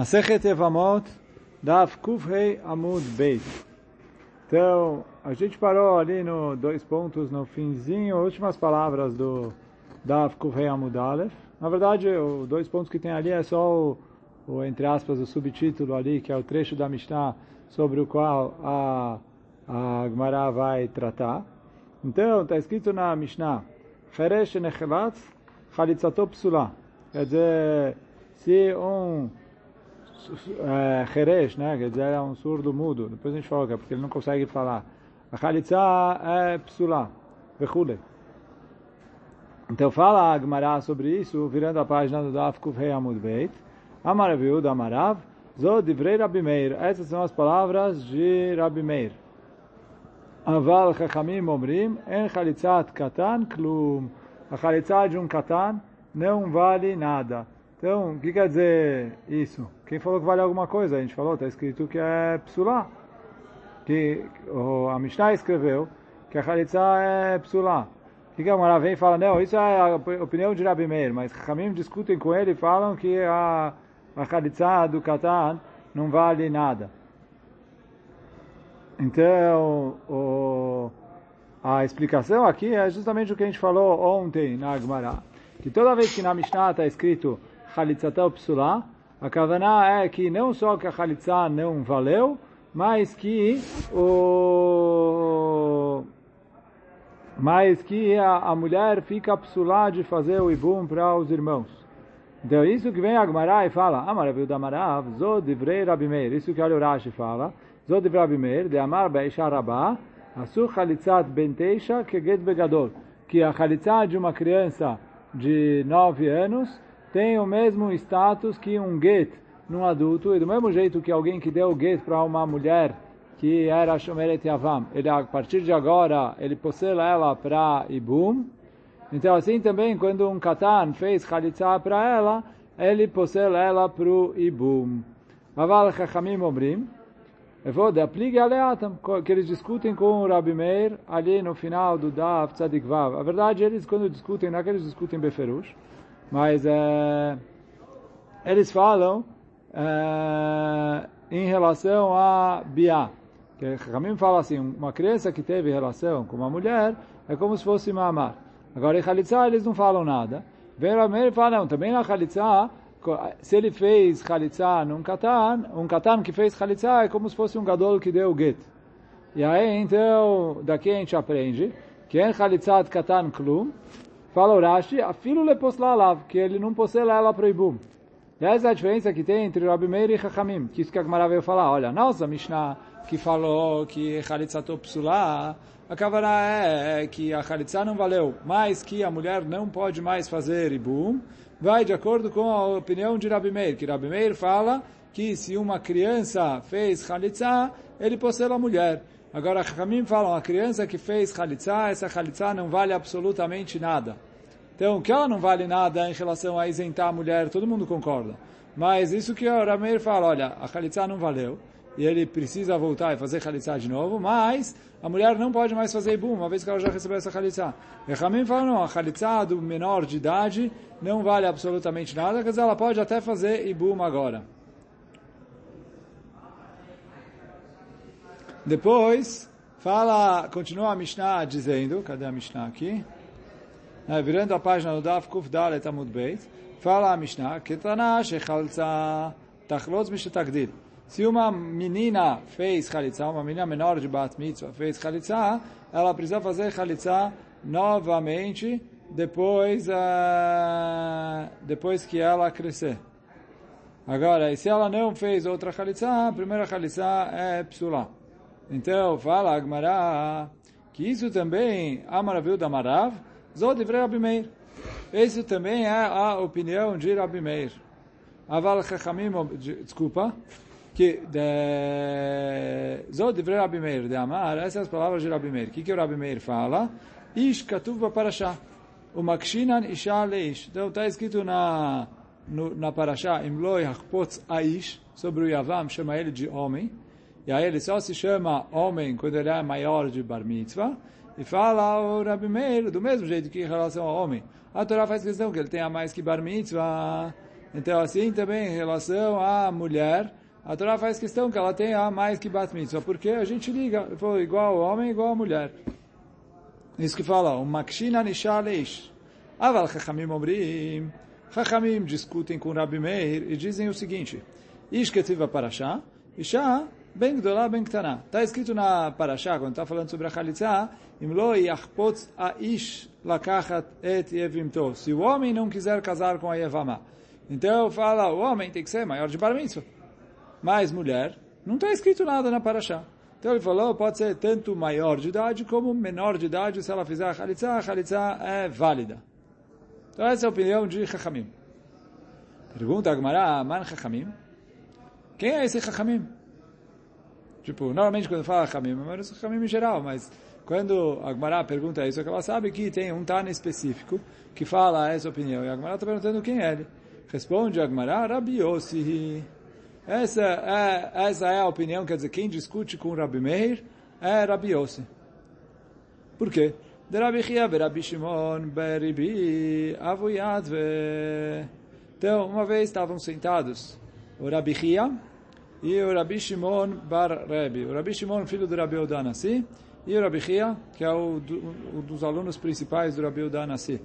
Masechet Evamot, Daf Kufrei Amud Beit. Então, a gente parou ali no dois pontos no finzinho, últimas palavras do Daf Kufrei Amud Aleph. Na verdade, os dois pontos que tem ali é só o, o, entre aspas, o subtítulo ali, que é o trecho da Mishnah sobre o qual a, a Gemara vai tratar. Então, está escrito na Mishnah, Cheresh Nechelatz Chalitzato Psula. Quer dizer, se um é, né? Quer dizer, é um surdo mudo. Depois a gente fala que é porque ele não consegue falar. A Khalitza é psula, vechule. Então fala a Gemara sobre isso, virando a página do Daf Kufhei Amud Beit. Amaraviu da Amarav, Zod Divrei Rabi Meir. Essas são as palavras de Rabi Meir. Aval Chachamim Omrim, En Khalitzat Katan Klum. A Khalitzat de um Katan não vale nada. Então, o que quer dizer isso? Quem falou que vale alguma coisa? A gente falou, está escrito que é psulá. Que a Mishnah escreveu que a Khalitza é psulá. O que, a Mara vem e fala? Não, isso é a opinião de Rabi Meir, mas Hamim discutem com ele e falam que a, a do Katan não vale nada. Então, o, a explicação aqui é justamente o que a gente falou ontem na Gemara. Que toda vez que na Mishnah está escrito Chalitzatel Psulá, a Kavaná é que não só que a Chalitzá não valeu, mas que o mas que a, a mulher fica psulá de fazer o ibum para os irmãos. Então, isso que vem a Gemara e fala, Amaraviu da Marav, Zod Divrei Rabi Meir, isso que o Rashi fala, Zod Divrei Rabi Meir, de Amar Be'isha Rabá, Asu Chalitzat Benteisha Keget Begadol, que a Chalitzá de uma criança de nove anos tem o mesmo status que um get num adulto, e do mesmo jeito que alguém que deu get para uma mulher que era Shomeret Yavam, ele a partir de agora, ele possui ela para Ibum, então assim também, quando um Katan fez Khalitza para ela, ele possui ela para o Ibum. Aval Chachamim Obrim, de aplique aleatam, que eles discutem com o Rabi Meir ali no final do Daf Tzadik Vav. A verdade, eles quando discutem, não é que eles discutem Beferush, mas é, eles falam é, em relação a Biá. Que Ramim fala assim, uma criança que teve relação com uma mulher é como se fosse mamar. Agora em Khalitsa eles não falam nada. Vem Ramim fala, não, também na Khalitsa, se ele fez Khalitsa num Katan, um Katan que fez Khalitsa é como se fosse um Gadol que deu Get. E aí, então, daqui a gente aprende que em Khalitzat Katan Klum, Fala o Rashi, afilo le poslalav, que ele não possui ela para o Ibum. E essa é a diferença que tem entre Rabi Meir e Chachamim, que isso que a Gemara veio falar. Olha, nossa Mishnah que falou que Chalitzato Psulá, a Kavará é que a Chalitzá não valeu, mas que a mulher não pode mais fazer Ibum, vai de acordo com a opinião de Rabi Meir, que Rabi Meir fala que se uma criança fez Chalitzá, ele possui a mulher. Agora, Chachamim falam, a criança que fez Khalitsa, essa Khalitsa não vale absolutamente nada. Então, que ela não vale nada em relação a isentar a mulher, todo mundo concorda. Mas isso que o Rameir fala, olha, a Khalitsa não valeu, e ele precisa voltar e fazer Khalitsa de novo, mas a mulher não pode mais fazer Ibum, uma vez que ela já recebeu essa Khalitsa. E Ramim fala, não, a Khalitsa do menor de idade não vale absolutamente nada, quer dizer, ela pode até fazer Ibum agora. Depois, fala, continua a Mishnah dizendo, cadê a Mishnah aqui? É, virando a página do Daf Kuf Dalet Amud Beit, fala a Mishnah, Ketana Shechalza Tachlotz Mishetagdil. Se uma menina fez Khalitza, uma menina menor de Bat Mitzvah fez Khalitza, ela precisa fazer Khalitza novamente depois, uh, depois que ela crescer. Agora, se ela não fez outra Khalitza, a primeira Khalitza é Psula. Então, fala Agmará que isso também, Amaraviu da Marav, Zod Rabi Meir. Isso também é a opinião de Rabi Meir. Aval Chachamim, desculpa, que Zod Rabi Meir, de Amar, essas palavras de Rabi Meir. O que, que o Rabi Meir fala? Ish Katuv Parashá. O Makshinan Isha Leish. Então está escrito na, no, na Parashá, Imloi Hachpotz Aish, sobre o Yavam, chama ele de homem. E aí ele só se chama homem quando ele é maior de bar mitzvah. E fala o Rabi Meir, do mesmo jeito que em relação ao homem. A Torá faz questão que ele tenha mais que bar mitzvah. Então, assim também em relação à mulher, a Torá faz questão que ela tenha mais que bat mitzvah, porque a gente liga, igual homem, igual mulher. Isso que fala, o makshina nishar leish. Aval chachamim omrim, chachamim discutem com Rabi Meir e dizem o seguinte, ish ketiva parashá, isha ben gdolá ben ktaná. Está escrito na parashá, quando está falando sobre a chalitza, im lo yachpotz a ish lakachat et yevimto. Se o homem não quiser casar com a Yevamá, então fala, o homem tem que ser maior de bar mitzvah. Mas mulher, não está escrito nada na Parashá. Então ele falou, pode ser tanto maior de idade como menor de idade, se ela fizer a Khalitza, a Khalitza é válida. Então essa é a opinião de Chachamim. Pergunta a Gemara, Man Chachamim? Quem é esse Chachamim? Tipo, normalmente quando fala Chachamim, é Chachamim em geral, mas quando a Gemara pergunta isso, ela sabe que tem um Tana específico que fala essa opinião. E a Gemara está perguntando quem é ele. Responde a Gemara, Rabi Yossi. Essa é, essa é a opinião, quer dizer, quem discute com Rabi Meir é Rabi Yossi. Por quê? De Rabi Chia, Rabi Shimon, Beribi, Avuyadve. Então, uma vez estavam sentados o Rabi Chia e o Rabi Shimon Bar Rebi. O Rabi Shimon, filho do Rabi Odanassi, e o Rabi Chia, que é o, um dos alunos principais do Rabi Odanassi.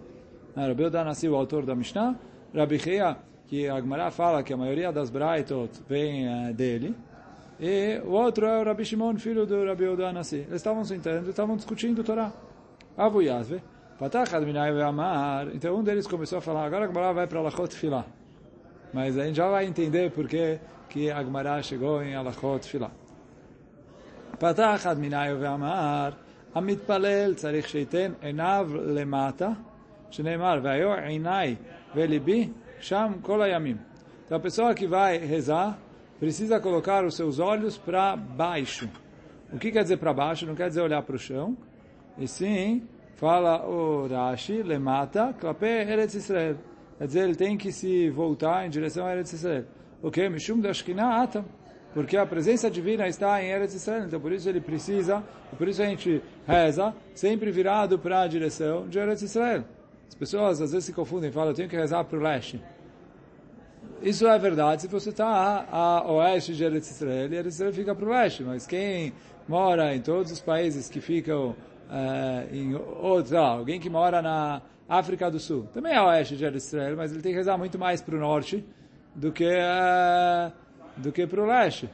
Rabi Odanassi, o autor da Mishnah, Rabi Chia, que a Gemara fala que a maioria das Braitot vem uh, dele, e o outro é o Rabi Shimon, filho do Rabi Uda Nasi. Eles estavam sentando, estavam discutindo Torá. Abu Yazve, Patach Adminai Amar. Então um deles começou a falar, agora a Gemara vai para Alachot Filah. Mas a gente já vai entender por que, que a Gemara chegou em Alachot Filah. פתח אדמיני ואמר, המתפלל צריך שייתן עיניו למטה, שנאמר, והיו עיניי וליבי Sham Kolayamim. Então a pessoa que vai rezar precisa colocar os seus olhos para baixo. O que quer dizer para baixo? Não quer dizer olhar para o chão. E sim, fala o Rashi, lemata, klape Eretz Israel. Quer dizer, ele tem que se voltar em direção a Eretz Israel. O que? Mishum da Shekhinah. Porque a presença divina está em Eretz Israel, então por isso ele precisa, por isso a gente reza, sempre virado para a direção de Eretz Israel. As pessoas às vezes se confundem e falam, eu tenho que rezar para o leste. Isso é verdade se você está a, oeste de Eretz Israel, e Eretz Israel fica para o leste, mas quem mora em todos os países que ficam uh, em outros, alguém que mora na África do Sul, também é oeste de Israel, mas ele tem que rezar muito mais para o norte do que, uh, do que para o leste.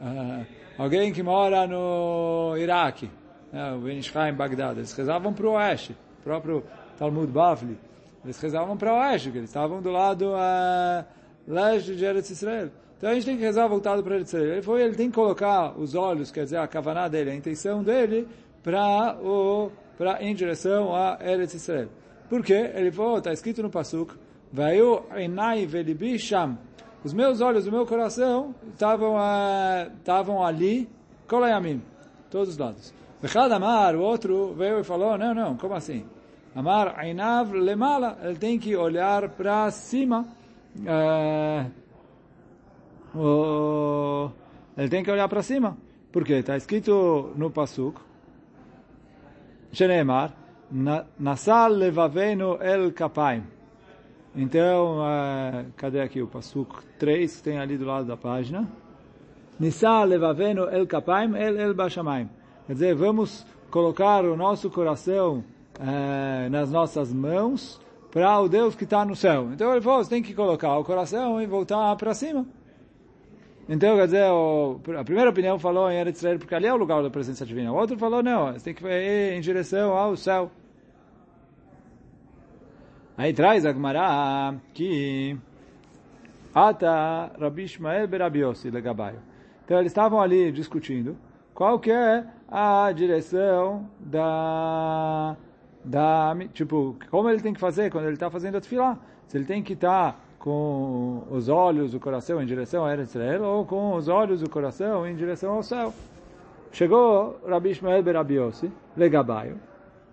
Uh, alguém que mora no Iraque, né, o Ben em Bagdad, eles rezavam para o oeste, próprio Talmud Bavli, eles rezavam para o oeste, porque eles estavam do lado uh, leste de Eretz Israel. Então a gente tem que rezar voltado para Eretz Israel. Ele, foi, ele tem que colocar os olhos, quer dizer, a kavaná dele, a intenção dele, para o para em direção a Eretz Israel. Por quê? Ele falou, está escrito no Pasuk, Vayu enai velibi sham. Os meus olhos, o meu coração estavam uh, estavam ali, kolayamim, todos os lados. Vechad Amar, o outro veio e falou, não, não, como assim? Amar Ainav Lemala, ele tem que olhar para cima. É, o, ele tem que olhar para cima. Porque está escrito no Pasuk, Sheneemar, Nasal levavenu el kapaim. Então, uh, cadê aqui o Pasuk 3, que tem ali do lado da página? Nisal levavenu el kapaim el el bashamayim. Quer dizer, vamos colocar o nosso coração é, nas nossas mãos para o Deus que está no céu. Então ele falou, você tem que colocar o coração e voltar para cima. Então, quer dizer, o, a primeira opinião falou em Eretz Israel, porque ali é o lugar da presença divina. O outro falou, não, você tem que ir em direção ao céu. Aí traz a Gemara que Ata Rabi Ishmael Berabiosi Legabaio. Então eles estavam ali discutindo qual que é a direção da da, tipo, como ele tem que fazer quando ele está fazendo a tefilá? Se ele tem que estar tá com os olhos, o coração em direção a Eretz Israel ou com os olhos, o coração em direção ao céu. Chegou Rabi Ishmael Berabiosi, Legabaio,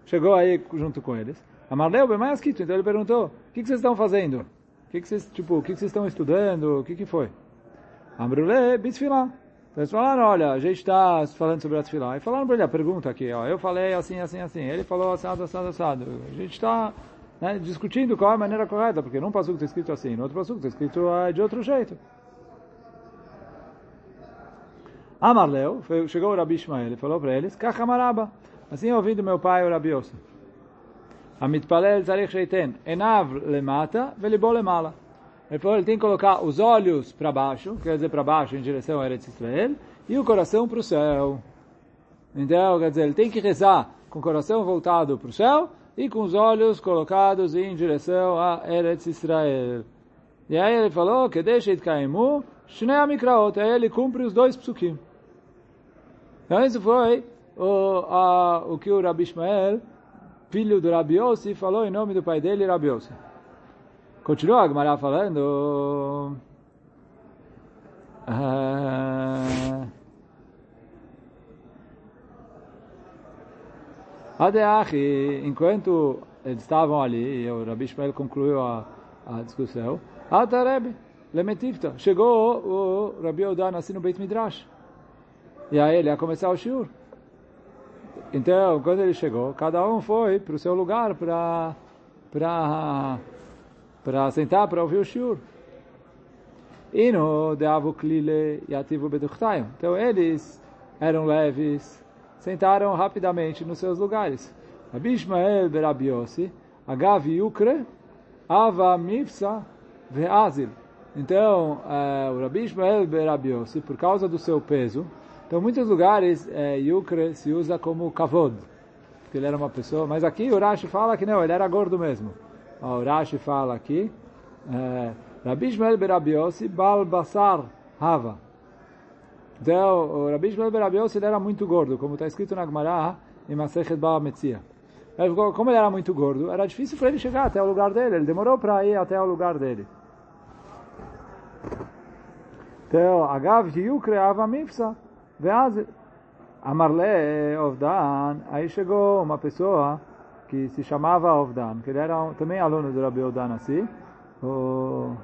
chegou aí junto com eles. Amarleu Bemayaskito, então ele perguntou, o que, que vocês estão fazendo? O que, que vocês, tipo, o que, que vocês estão estudando? O que, que foi? Amrule Bisfilá. Então eles falaram, olha, a gente está falando sobre a. E falaram para ele, a pergunta aqui, ó, eu falei assim, assim, assim. Ele falou assado, assado, assado. A gente está né, discutindo qual é a maneira correta, porque num passuco está escrito assim, no outro passuco está escrito ah, de outro jeito. Amarleu, chegou o Rabi Ishmael e falou para eles, Kachamaraba, assim eu ouvi do meu pai o Rabi Yosef. Amitpalel zarech sheiten enav lemata velibó lemala. Ele falou, ele tem que colocar os olhos para baixo, quer dizer, para baixo em direção a Eretz Israel, e o coração para o céu. Então, quer dizer, ele tem que rezar com o coração voltado para o céu e com os olhos colocados em direção a Eretz Israel. E aí ele falou que deixa de caimu, Shnei Amikraot, aí ele cumpre os dois psukim. Então isso foi o, a, o que o Rabi Ishmael, filho do Rabi Yossi, falou em nome do pai dele, Rabi Yossi. Continua a Gemara falando... Uh, Adeachi, enquanto eles estavam ali, e o Rabi Shmuel concluiu a, a discussão, Atareb, Lemetivta, chegou o, Rabi Odan assim no Beit Midrash. E aí ele ia começar o shiur. Então, quando ele chegou, cada um foi para o seu lugar para para para sentar para ouvir o shiur. E no Deavu Klile Yativu Beduchtayim. Então, eles eram leves, sentaram rapidamente nos seus lugares. Rabi Ishmael Berabi Yossi, Agav Yukre, Ava Mifsa Ve'azil. Então, uh, o Rabi Ishmael Berabi Yossi, por causa do seu peso, então em muitos lugares uh, Yukre se usa como kavod, porque ele era uma pessoa, mas aqui o Rashi fala que não, ele era gordo mesmo. O Rashi fala aqui, uh, Rabi Ishmael Berabi Yossi, Bal Basar Hava. Então, o Rabi Shmuel Ben ele era muito gordo, como está escrito na Gemara, em Masechet Baal Metzia. Como ele era muito gordo, era difícil para ele chegar até o lugar dele. Ele demorou para ir até o lugar dele. Então, Agav Hiu criava Mifsa. Veaz Amarle Ovdan. Aí chegou uma pessoa que se chamava Ovdan, que ele era também aluno do Rabi Ovdan assim. O,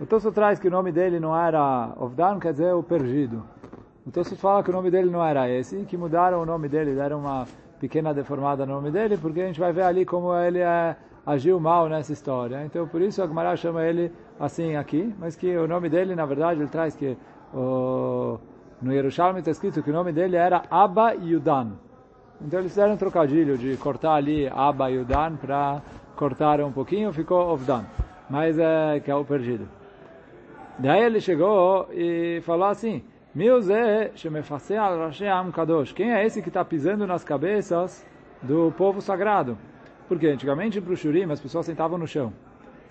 o Tosso traz que o nome dele não era Ovdan, quer dizer o perdido. Então se fala que o nome dele não era esse, que mudaram o nome dele, deram uma pequena deformada no nome dele, porque a gente vai ver ali como ele é, agiu mal nessa história. Então por isso a Gemara chama ele assim aqui, mas que o nome dele, na verdade, ele traz que o, no Yerushalmi está escrito que o nome dele era Abba Yudan. Então eles fizeram um trocadilho de cortar ali Abba Yudan para cortar um pouquinho, ficou Ovdan. Mas é que é o perdido. Daí ele chegou e falou assim, quem é esse que está pisando nas cabeças do povo sagrado? Porque antigamente para o Shurim as pessoas sentavam no chão.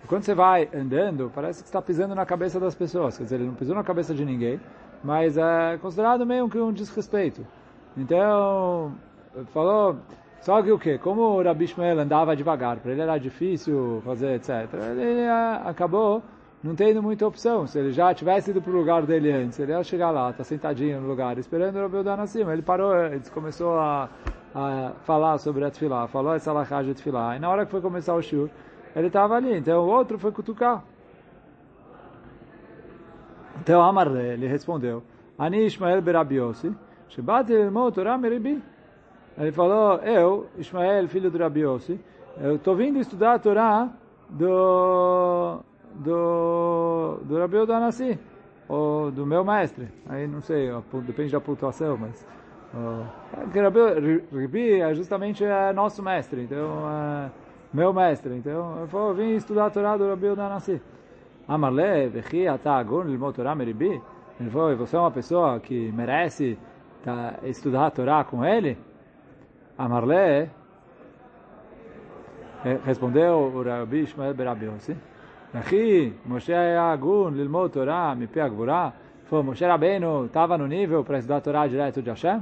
E quando você vai andando, parece que está pisando na cabeça das pessoas. Quer dizer, ele não pisou na cabeça de ninguém, mas é considerado meio que um desrespeito. Então, falou, só que o quê? Como o Rabi Shmuel andava devagar, para ele era difícil fazer, etc. Ele é, acabou não tendo muita opção. Se ele já tivesse ido para o lugar dele antes, ele ia chegar lá, está sentadinho no lugar, esperando o Rabi Udan acima. Ele parou ele começou a, a falar sobre a Tfilá, falou essa lachá de Tfilá. E na hora que foi começar o shur, ele estava ali. Então o outro foi cutucar. Então Amarle, ele respondeu, Ani Ishmael Berabiosi, Shebat Ilmo Torah Meribi. Ele falou, eu, Ishmael, filho de Rabiosi, eu estou vindo estudar a Torá do do, do Rabi Udanassi, ou do meu mestre. Aí não sei, depende da pontuação, mas... porque Rabi, Rabi é justamente é nosso mestre, então é meu mestre. Então eu vou vim estudar a Torá do Rabi Udanassi. Amarle, vechi atagun lilmot Torá meribi. Ele falou, você é uma pessoa que merece tá, estudar a Torá com ele? Amarle, respondeu o Rabi Ishmael Berabi Aqui, Moshe Agun, Lilmou Torah, Mipe Agvurah. Foi, Moshe Rabbeinu estava no nível para estudar a Torá direto de Hashem?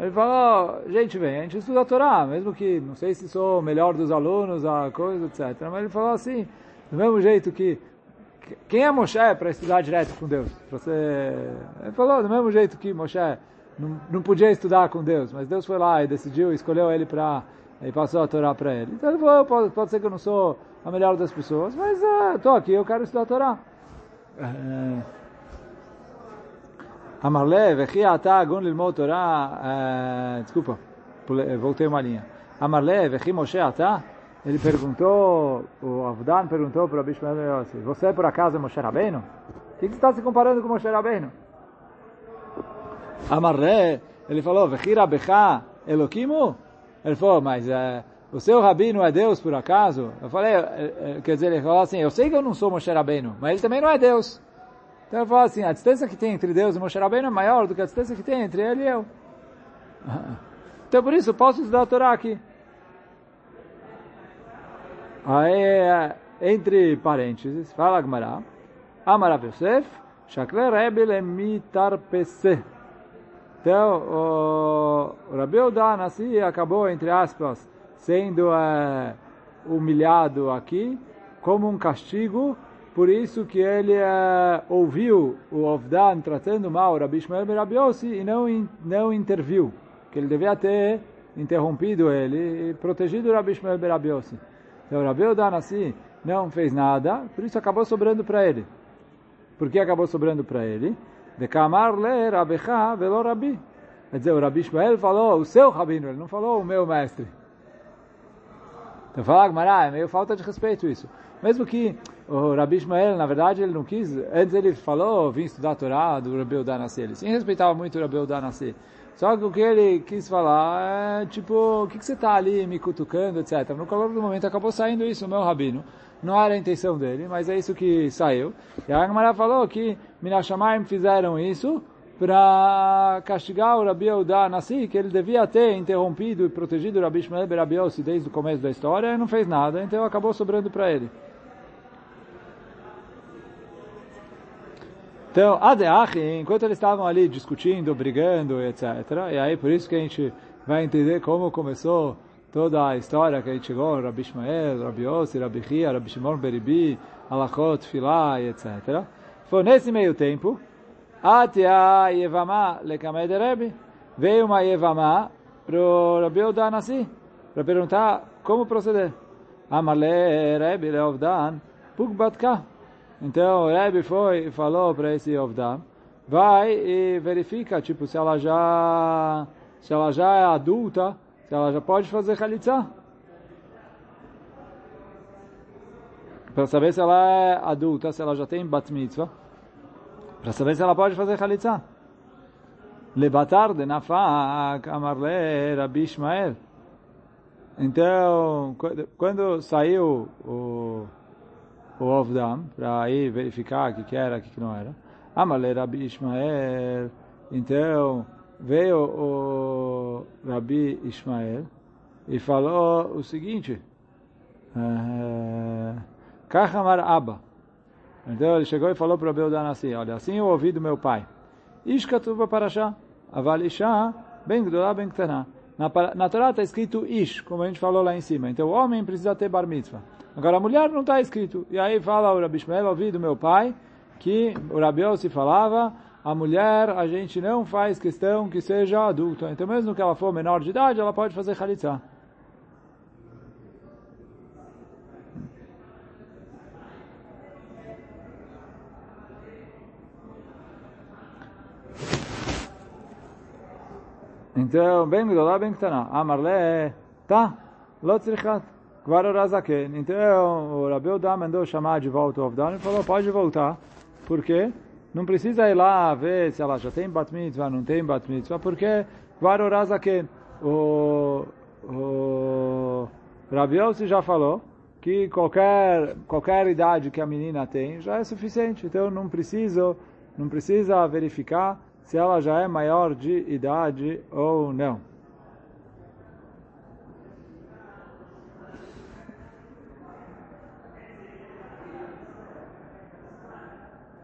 Ele falou, gente, vem, a gente estuda a Torá, mesmo que, não sei se sou o melhor dos alunos, a coisa, etc. Mas ele falou assim, do mesmo jeito que, quem é Moshe para estudar direto com Deus? Você... Ele falou, do mesmo jeito que Moshe não, não podia estudar com Deus, mas Deus foi lá e decidiu, escolheu ele para, e passou a Torá para ele. Então ele falou, pode, pode ser que eu não sou a melhor das pessoas, mas estou uh, aqui, eu quero estudar a Torá. Amarle, vechi ata agun lilmod Torá, desculpa, voltei uma linha. Amarle, vechi Moshe ata, ele perguntou, o Avdan perguntou para o Rabi Shmuel Yossi, você por acaso é Moshe Rabbeinu? O que, você está se comparando com Moshe Rabbeinu? Amarre, ele falou, Vechira Becha Elokimu? Ele falou, mas é, o seu Rabino é Deus por acaso? Eu falei, é, é, quer dizer, ele falou assim, eu sei que eu não sou Moshe Rabbeinu, mas ele também não é Deus. Então ele falou assim, a distância que tem entre Deus e Moshe Rabbeinu é maior do que a distância que tem entre ele e eu. Então por isso, posso estudar a Torá aqui. Aí, entre parênteses, fala Gmará, Amarav Yosef, Shakle Rebbe Lemitarpese. Então, o Rabi Uda Nassi acabou, entre aspas, sendo é, humilhado aqui como um castigo, por isso que ele é, ouviu o Ovdan tratando mal o Rabi Shmuel Ben e não, não interviu, que ele devia ter interrompido ele e protegido o Rabi Shmuel Ben Rabi Yossi. Então, o Rabi Uda Nassi não fez nada, por isso acabou sobrando para ele. Por que acabou sobrando para ele? De Kamar le Rabecha velo Rabi. Quer dizer, o Rabi Ishmael falou o seu Rabino, ele não falou o meu mestre. Então fala, Gmará, é meio falta de respeito isso. Mesmo que o Rabi Ishmael, na verdade, ele não quis, antes ele falou, vim estudar a Torá do Rabi Udanassi, ele sim respeitava muito o Rabi Udanassi. Só que o que ele quis falar é, tipo, o que, que você está ali me cutucando, etc. No calor do momento acabou saindo isso, meu Rabino. Não era a intenção dele, mas é isso que saiu. E a Agmará falou que Minashamayim fizeram isso para castigar o Rabi Eudá Nassi, que ele devia ter interrompido e protegido o Rabi Shmuel Rabi Yossi desde o começo da história, e não fez nada, então acabou sobrando para ele. Então, Adeach, enquanto eles estavam ali discutindo, brigando, etc., e aí por isso que a gente vai entender como começou toda a história que a gente chegou, Rabi Shmuel, Rabi Yossi, Rabi Chia, Rabi Shimon Beribi, Alachot, Filá, etc. Foi nesse meio tempo, Atia Yevama Lekamed Rebbe, veio uma Yevama para o Rabi Nasi, para perguntar como proceder. Amarle Rebbe Leovdan, Pugbatka. Então o Rebbe foi e falou para esse Ovdan, vai e verifica, tipo, se ela já, se ela já é adulta, se ela já pode fazer Khalitsa. Para saber se ela é adulta, se ela já tem bat mitzvah. Para saber se ela pode fazer Khalitsa. Lebatar de Nafak, Amarle, Rabi Ishmael. Então, quando saiu o, o Ovdam, para ir verificar o que, que era, o que, que não era, Amarle, Rabi Ishmael. Então, veio o Rabi Ismael e falou o seguinte, Kachamar Abba. Então ele chegou e falou para o Beldan assim, olha, assim eu ouvi do meu pai. Ishkatuva Parashá, Aval Isha, Ben Gdolá, Ben. Na, na Torá está escrito Ish, como a gente falou lá em cima. Então o homem precisa ter bar mitzvah. Agora a mulher não está escrito. E aí fala o Rabi Ishmael, ouvi do meu pai, que o Rabi se falava a mulher, a gente não faz questão que seja adulta. Então, mesmo que ela for menor de idade, ela pode fazer Khalitsa. Então, bem gdolá, bem ktaná. Amarle, tá, lotzrichat, kvarorazaken. Então, o Rabi Udá mandou chamar de volta o Avdan e falou, pode voltar. Por quê? Não precisa ir lá ver se ela já tem bat mitzvah, não tem bat mitzvah, porque Kvarorazaken, o, o Rabi Yossi já falou que qualquer, qualquer idade que a menina tem já é suficiente. Então não preciso, não precisa verificar se ela já é maior de idade ou não.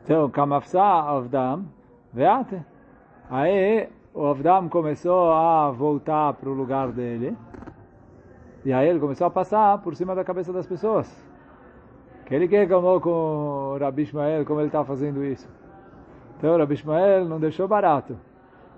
Então, Kamafsa Avdam, veate. Aí o Avdam começou a voltar para o lugar dele. E aí ele começou a passar por cima da cabeça das pessoas. Que ele que reclamou com o Rabi Ishmael como ele está fazendo isso. Então o Rabi Ishmael não deixou barato.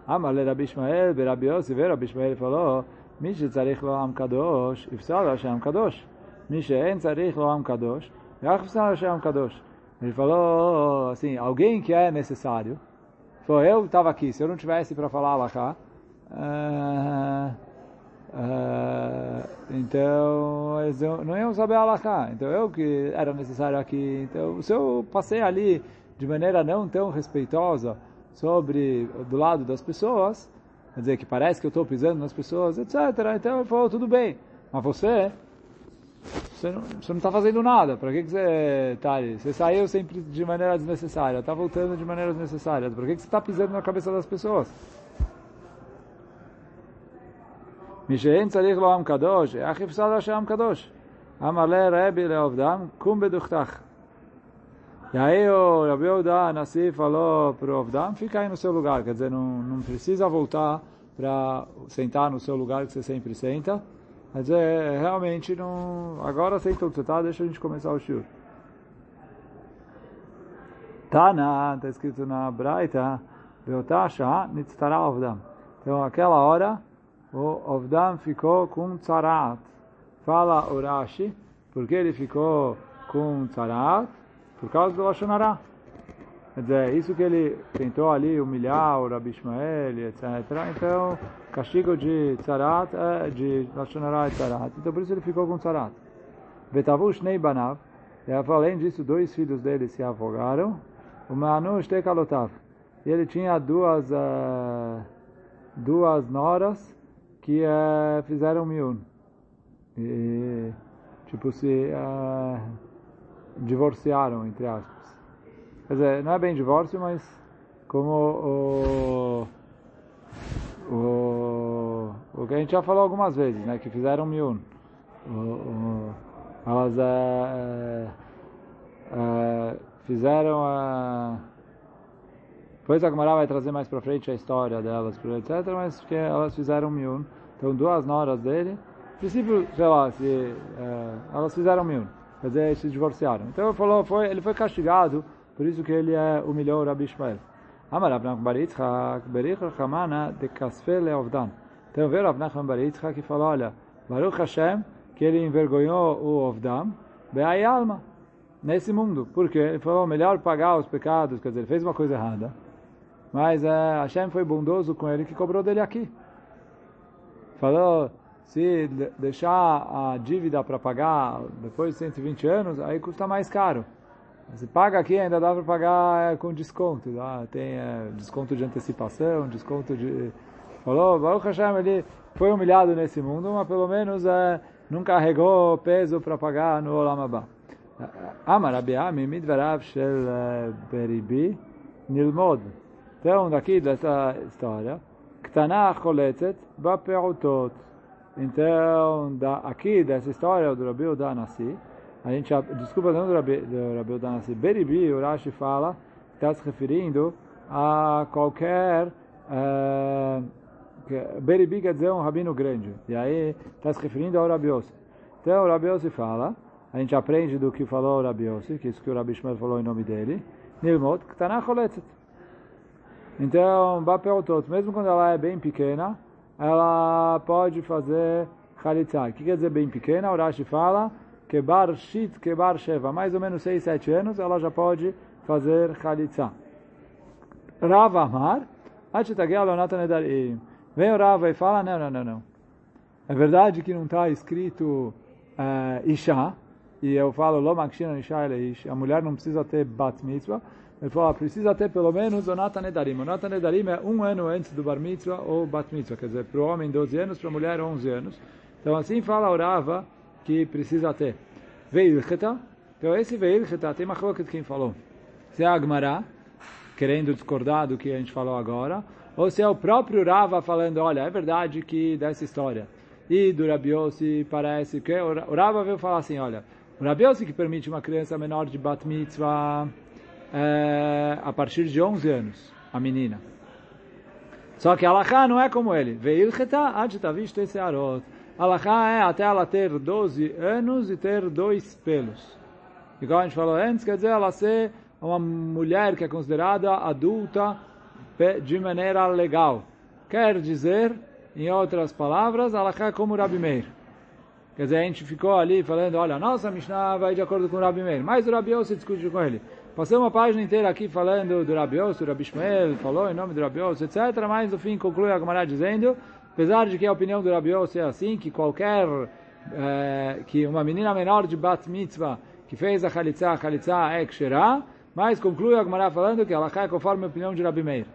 Amale Rabi Ishmael, Rabi Yossi, Rabi Ishmael falou, מי שצריך לו עם קדוש, יפסל לו השם קדוש. מי שאין צריך לו עם קדוש, רק יפסל לו השם קדוש. Ele falou assim, alguém que é necessário. Falou, eu estava aqui, se eu não tivesse para falar Alaká, uh, Uh, então, eles não iam saber a Então, eu que era necessário aqui. Então, se eu passei ali de maneira não tão respeitosa sobre do lado das pessoas, quer dizer, que parece que eu estou pisando nas pessoas, etc. Então, ele falou, tudo bem. Mas você, você não está fazendo nada. Para que, que você está ali? Você saiu sempre de maneira desnecessária, está voltando de maneira desnecessária. Por que, que você está pisando na cabeça das pessoas? משאין צריך לו עם קדוש, איך יפסד לו שעם קדוש? אמר רבי לעובדם, קום בדוכתך. E aí o Rabi Oda Nassi falou para o Ovdam, fica aí no seu lugar, quer dizer, não, não precisa voltar para sentar no seu lugar que você sempre senta. Quer dizer, realmente não... Agora senta onde você está, deixa a gente começar o shur. Tana, está escrito na Braita, Beotasha, Nitztara Ovdam. Então, aquela hora, o Ovdam ficou com tzarat. Fala Urashi, porque ele ficou com tzarat? Por causa do Lashonará. Quer dizer, isso que ele tentou ali humilhar o Rabi Ishmael, etc. Então, castigo de tzarat, é, de Lashonará e tzarat. Então, por isso ele ficou com tzarat. Betavu Shnei Banav, e além disso, dois filhos dele se afogaram. O Manu Shtekalotav. E ele tinha duas, uh, duas noras que uh, fizeram miun. E, tipo, se uh, divorciaram, entre aspas. Quer dizer, não é bem divórcio, mas como o, o, o que a gente já falou algumas vezes, né, que fizeram miun. Elas uh, uh, fizeram a depois a Gemara vai trazer mais para frente a história delas, etc. Mas que elas fizeram miun. Então duas noras dele, princípio, sei lá, se, é, elas fizeram miun. Quer dizer, se divorciaram. Então ele falou, foi, ele foi castigado, por isso que ele é, humilhou o Rabi Ishmael. Amar Abnach Baritzchak, Berich Chamana de Kasfe Leovdan. Então veio Abnach Baritzchak e falou, olha, Baruch Hashem, que ele envergonhou o Ovdam, Be'ai Alma, nesse mundo. Por quê? Ele falou, melhor pagar os pecados, quer dizer, ele fez uma coisa errada mas uh, Hashem foi bondoso com ele que cobrou dele aqui. Falou, se deixar a dívida para pagar depois de 120 anos, aí custa mais caro. Se paga aqui, ainda dá para pagar é, com desconto. Tá? Tem é, desconto de antecipação, desconto de... Falou, Baruch Hashem, ele foi humilhado nesse mundo, mas pelo menos é, não carregou peso para pagar no Olam Abba. Amar Abiami, midvarav shel beribi nilmod. Então, daqui dessa história, Ktana choletzet ba'perutot. Então, da, aqui dessa história do Rabi Udanasi, a gente, desculpa, não do Rabi, do Rabi Udanasi, Beribi, o Rashi fala, está se referindo a qualquer... Uh, Beribi quer dizer um rabino grande. E aí está se referindo ao Rabi Yossi. Então o Rabi Yossi fala, a gente aprende do que falou o Rabi Yossi, que é isso que o Rabi Shmuel falou em nome dele, Nilmot, Ktana choletzet. Então, Bapeutot, mesmo quando ela é bem pequena, ela pode fazer Khalitza. O que quer dizer bem pequena? O Rashi fala que bar shit, que bar sheva, mais ou menos 6, 7 anos, ela já pode fazer Khalitza. Rava Amar, Vem o Rava e fala, não, não, não, não. É verdade que não está escrito uh, Isha, e eu falo, Lomakshina Isha a mulher não precisa ter Bat Mitzvah, ele falou, ah, precisa ter pelo menos o Natan Nedarim. O Natan Nedarim é um ano antes do Bar Mitzvah ou Bat Mitzvah, quer dizer, para o homem 12 anos, para a mulher 11 anos. Então assim fala o Rava que precisa ter. Veilcheta, então esse Veilcheta tem uma coisa que quem falou. Se é Agmará, querendo discordar do que a gente falou agora, ou se é o próprio Rava falando, olha, é verdade que dessa história. E do Rabiossi parece que o Rava veio falar assim, olha, o Rabiossi que permite uma criança menor de Bat Mitzvah é, a partir de 11 anos, a menina. Só que Alachá não é como ele. Veio visto esse arot. Alachá é até ela ter 12 anos e ter dois pelos. Igual a gente falou antes, quer dizer, ela ser uma mulher que é considerada adulta de maneira legal. Quer dizer, em outras palavras, Alachá é como Rabi Meir. Quer dizer, a gente ficou ali falando, olha, nossa Mishnah vai de acordo com o Rabi Meir. Mas o Rabi se discute com ele. Passei uma página inteira aqui falando do Rabi do Rabi falou em nome do Rabi etc. Mas no fim conclui a Gemara dizendo Apesar de que a opinião do Rabi é assim, que qualquer, é, que uma menina menor de Bat Mitzvah, que fez a Khalitza, a Khalitza é Ksherá, mas conclui a Gemara falando que ela é conforme a opinião de Rabi Meir.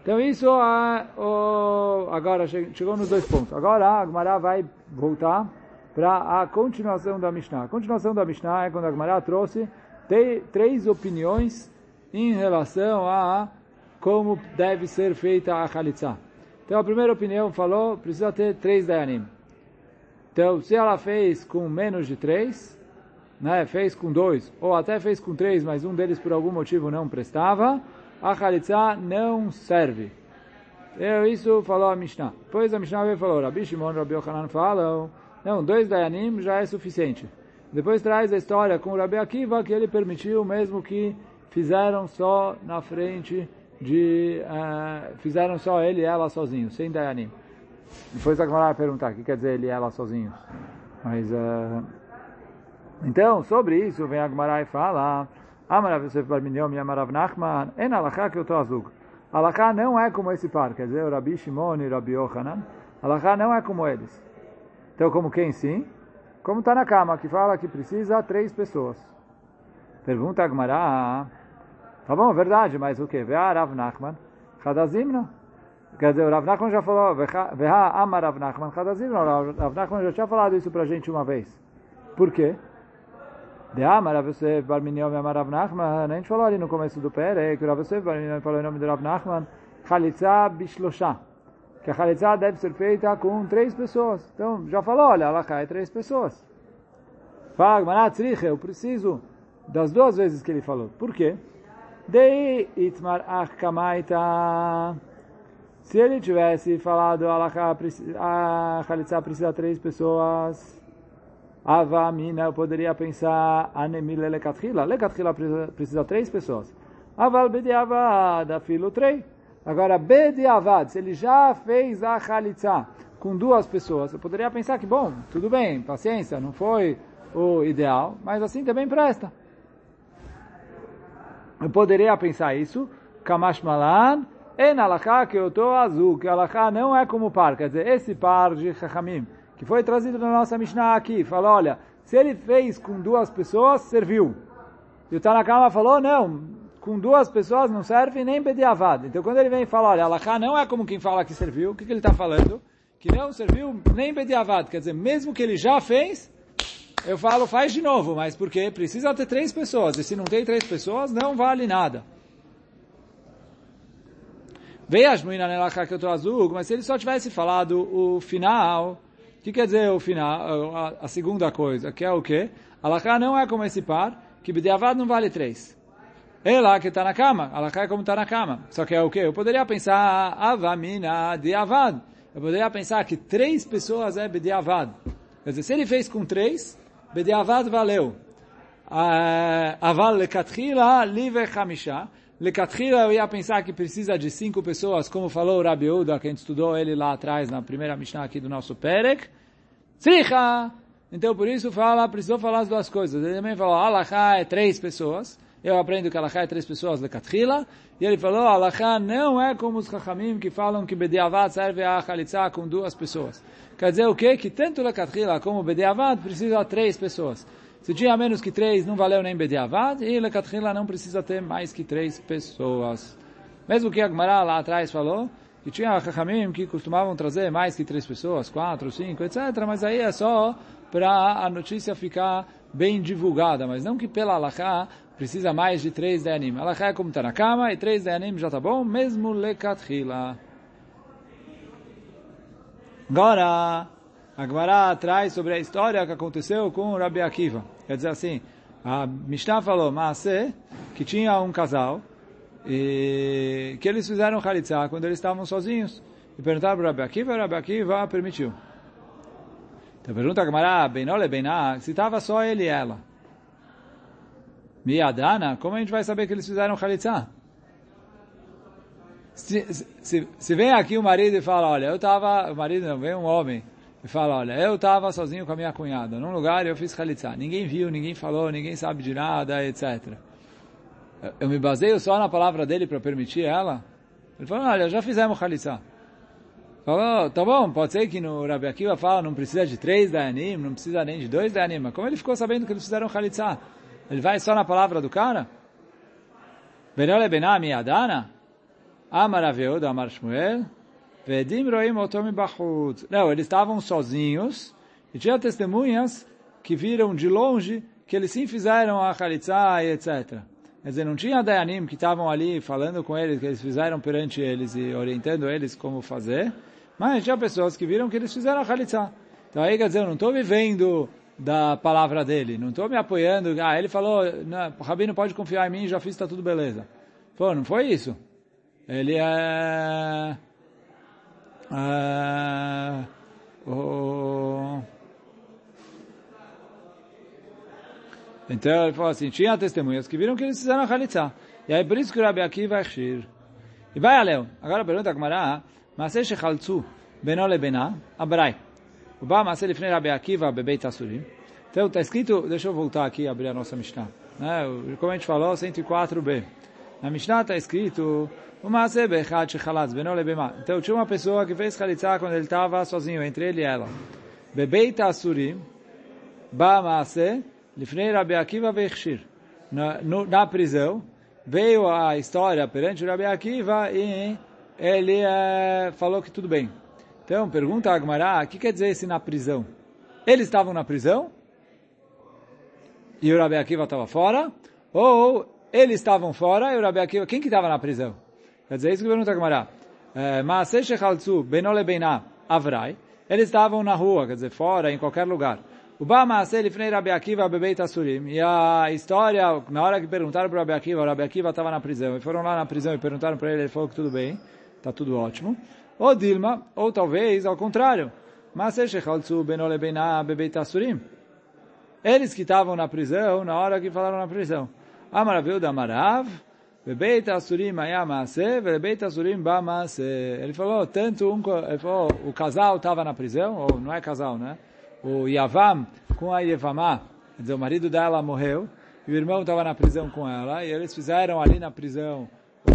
Então isso é o, agora chegou nos dois pontos. Agora a Gemara vai voltar para a continuação da Mishnah. A continuação da Mishnah é quando a Gemara trouxe três opiniões em relação a como deve ser feita a Khalitsa. Então a primeira opinião falou, precisa ter três Dayanim. Então se ela fez com menos de três, né, fez com dois, ou até fez com três, mas um deles por algum motivo não prestava, a Khalitsa não serve. Então, isso falou a Mishnah. Depois a Mishnah veio falou, Rabi Shimon e Rabi Yochanan falam, não, dois Dayanim já é suficiente. Depois traz a história com o Rabi Akiva que ele permitiu mesmo que fizeram só na frente de uh, fizeram só ele e ela sozinhos, sem Dayanim. Depois a Gemara vai perguntar o que quer dizer ele e ela sozinhos. Mas uh, então sobre isso vem a Gemara e fala: Amarav Yosef Bar e Amarav Nachman en alakha que eu estou azul. Alakha não é como esse par, quer dizer o Rabi Shimon e Rabi Yochanan. Alakha não é como eles. Então como quem sim? Como está na cama, que fala que precisa três pessoas. Pergunta a Gemara, tá bom, verdade, mas o que? Veha Rav Nachman, Hadazimna. Quer dizer, o Rav Nachman já falou, Veha Amar Rav Nachman, Hadazimna. O Rav Nachman já tinha falado isso para a gente uma vez. Por quê? De Amar Rav Yosef Bar Minyon e Amar Rav Nachman, a gente falou ali no começo do Pere, que o Rav Yosef falou em nome do Rav Nachman, Chalitza Bishlosha que a Khalitza deve ser feita com três pessoas. Então, já falou, olha, ela cai três pessoas. Eu preciso das duas vezes que ele falou. Por quê? Dei itmar achkamaita. Se ele tivesse falado a Khalitza precisa de três pessoas, Avamina, eu poderia pensar anemile lekatrila. Lekatrila precisa de três pessoas. Aval bediavad, filo três. Agora, Bediavad, se ele já fez a Khalitza com duas pessoas, eu poderia pensar que, bom, tudo bem, paciência, não foi o ideal, mas assim também presta. Eu poderia pensar isso, Kamash Malan, en alakha que eu estou azul, que alakha não é como par, quer dizer, esse par de Chachamim, que foi trazido na nossa Mishnah aqui, fala, olha, se ele fez com duas pessoas, serviu. E o Tanakama falou, não, com duas pessoas não serve nem bediavad. Então quando ele vem e fala, olha, Alaká não é como quem fala que serviu, o que, que ele está falando? Que não serviu nem bediavad. Quer dizer, mesmo que ele já fez, eu falo, faz de novo, mas porque precisa ter três pessoas, e se não tem três pessoas, não vale nada. Veio as meninas que eu tô azul, mas se ele só tivesse falado o final, o que quer dizer o final, a, segunda coisa, que é o quê? Alaká não é como esse par, que bediavad não vale três. Ela que está na cama, ela cai como está na cama. Só que é o quê? Eu poderia pensar avamina de avad. Eu poderia pensar que três pessoas é bediavad. Quer dizer, se ele fez com três, bediavad valeu. Ah, aval lekatrila live chamisha. Lekatrila eu ia pensar que precisa de cinco pessoas, como falou o Rabi Uda, que a gente estudou ele lá atrás, na primeira Mishnah aqui do nosso Perek. Tzricha! Então por isso fala, precisou falar as duas coisas. Ele também falou, alachá é três pessoas eu aprendo que Alachá é três pessoas, Lekatrila, e ele falou, Alachá não é como os Chachamim que falam que Bediavad serve a Chalitza com duas pessoas. Quer dizer o quê? Que tanto Lekatrila como Bediavad precisa de três pessoas. Se tinha menos que três, não valeu nem Bediavad, e Lekatrila não precisa ter mais que três pessoas. Mesmo que a Gemara lá atrás falou, que tinha Chachamim que costumavam trazer mais que três pessoas, quatro, cinco, etc. Mas aí é só para a notícia ficar bem divulgada, mas não que pela Alachá precisa mais de três denim. Ela é como está na cama e três denim já está bom, mesmo lekatrila. Agora, a Gemara traz sobre a história que aconteceu com o Rabi Akiva. Quer dizer assim, a Mishnah falou, mas que tinha um casal e que eles fizeram Khalitsa quando eles estavam sozinhos. E perguntaram para o Rabi Akiva, e o Rabi Akiva permitiu. Então pergunta a Gemara, Benole Bená, se estava só ele e ela. Miadana, como a gente vai saber que eles fizeram Khalitsa? Se, se, se vem aqui o marido e fala, olha, eu estava, o marido não, vem um homem e fala, olha, eu estava sozinho com a minha cunhada, num lugar e eu fiz Khalitsa. Ninguém viu, ninguém falou, ninguém sabe de nada, etc. Eu me baseio só na palavra dele para permitir ela? Ele falou, olha, já fizemos Khalitsa. Falou, tá bom, pode ser que no Rabi Akiva fala não precisa de três Dayanim, não precisa nem de dois Dayanim, mas como ele ficou sabendo que eles fizeram Khalitsa? Ele vai só na palavra do cara? Benole Benami Adana? Amar Amar Shmuel, Vedim Roim Otomi Bachut. Não, eles estavam sozinhos e tinha testemunhas que viram de longe que eles sim fizeram a Khalitsa e etc. Quer dizer, não tinha Dayanim que estavam ali falando com eles, que eles fizeram perante eles e orientando eles como fazer, mas tinha pessoas que viram que eles fizeram a Khalitsa. Então aí, quer dizer, eu não estou vivendo da palavra dele, não estou me apoiando, ah, ele falou, o Rabi não pode confiar em mim, já fiz, está tudo beleza. Pô, não foi isso. Ele é... é o... Então ele falou assim, tinha testemunhas que viram que eles fizeram a Khalitsa. E aí por isso que o Rabi Akiva é Shir. E vai Aleu. Agora pergunta a Gemara, Maseh shechaltzu beno lebena, abrai. Então está escrito, deixa eu voltar aqui e abrir a nossa Mishnah. Né? Como a gente falou, 104b. Na Mishnah está escrito. Então tinha uma pessoa que fez Khalitsa quando ele estava sozinho, entre ele e ela. Bebeit asurim, Ba Maseh, Lifnei Rabi Akiva Vechshir. Na, na prisão, veio a história perante o Rabi Akiva e ele é, falou que tudo bem. Então, pergunta a Agmará, o que quer dizer esse na prisão? Eles estavam na prisão e o Rabi Akiva estava fora? Ou eles estavam fora e o Rabi Akiva... Quem que estava na prisão? Quer dizer, isso que pergunta a Agmará. Maaseh Shechaltzu Benole Beiná Avrai. Eles estavam na rua, quer dizer, fora, em qualquer lugar. O Bamaase Lifnei Rabi Akiva Bebeit Asurim. E a história, na hora que perguntaram para o Rabi Akiva, o Rabi Akiva estava na prisão. E foram lá na prisão e perguntaram para ele, ele falou que tudo bem, está tudo ótimo. Ou Dilma, ou talvez ao contrário. Bebeit Asurim. Eles que estavam na prisão, na hora que falaram na prisão. Amaraviu da Marav, Bebeit Asurim Ayamase, Bebeit Asurim Bamase. Ele falou, tanto um, ele falou, o casal estava na prisão, ou não é casal, né? o Yavam com a Yevamá, quer dizer, o marido dela morreu, e o irmão estava na prisão com ela, e eles fizeram ali na prisão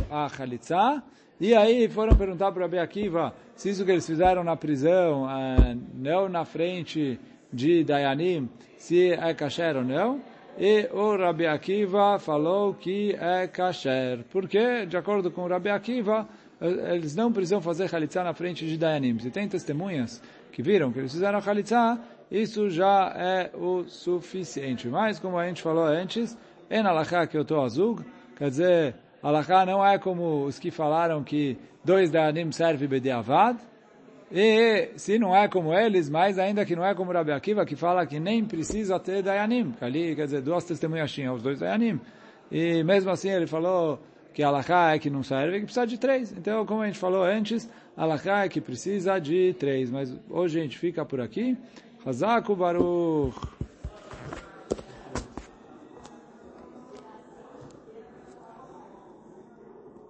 a Khalitsa, e aí foram perguntar para Rabi Akiva se isso que eles fizeram na prisão, eh, não na frente de Dayanim, se é kasher ou não, e o Rabi Akiva falou que é kasher, porque, de acordo com o Rabi Akiva, eh, eles não precisam fazer Khalitsa na frente de Dayanim. Se tem testemunhas que viram que eles fizeram Khalitsa, isso já é o suficiente. Mas, como a gente falou antes, em que eu estou azul, quer dizer, Alachá não é como os que falaram que dois Dayanim serve Bediavad, e se não é como eles, mais ainda que não é como Rabi Akiva, que fala que nem precisa ter Dayanim, ali, quer dizer, duas testemunhas tinham, os dois Dayanim. E mesmo assim ele falou que Alachá é que não serve, que precisa de três. Então, como a gente falou antes, Alachá é que precisa de três. Mas hoje a gente fica por aqui. Hazaku Baruch.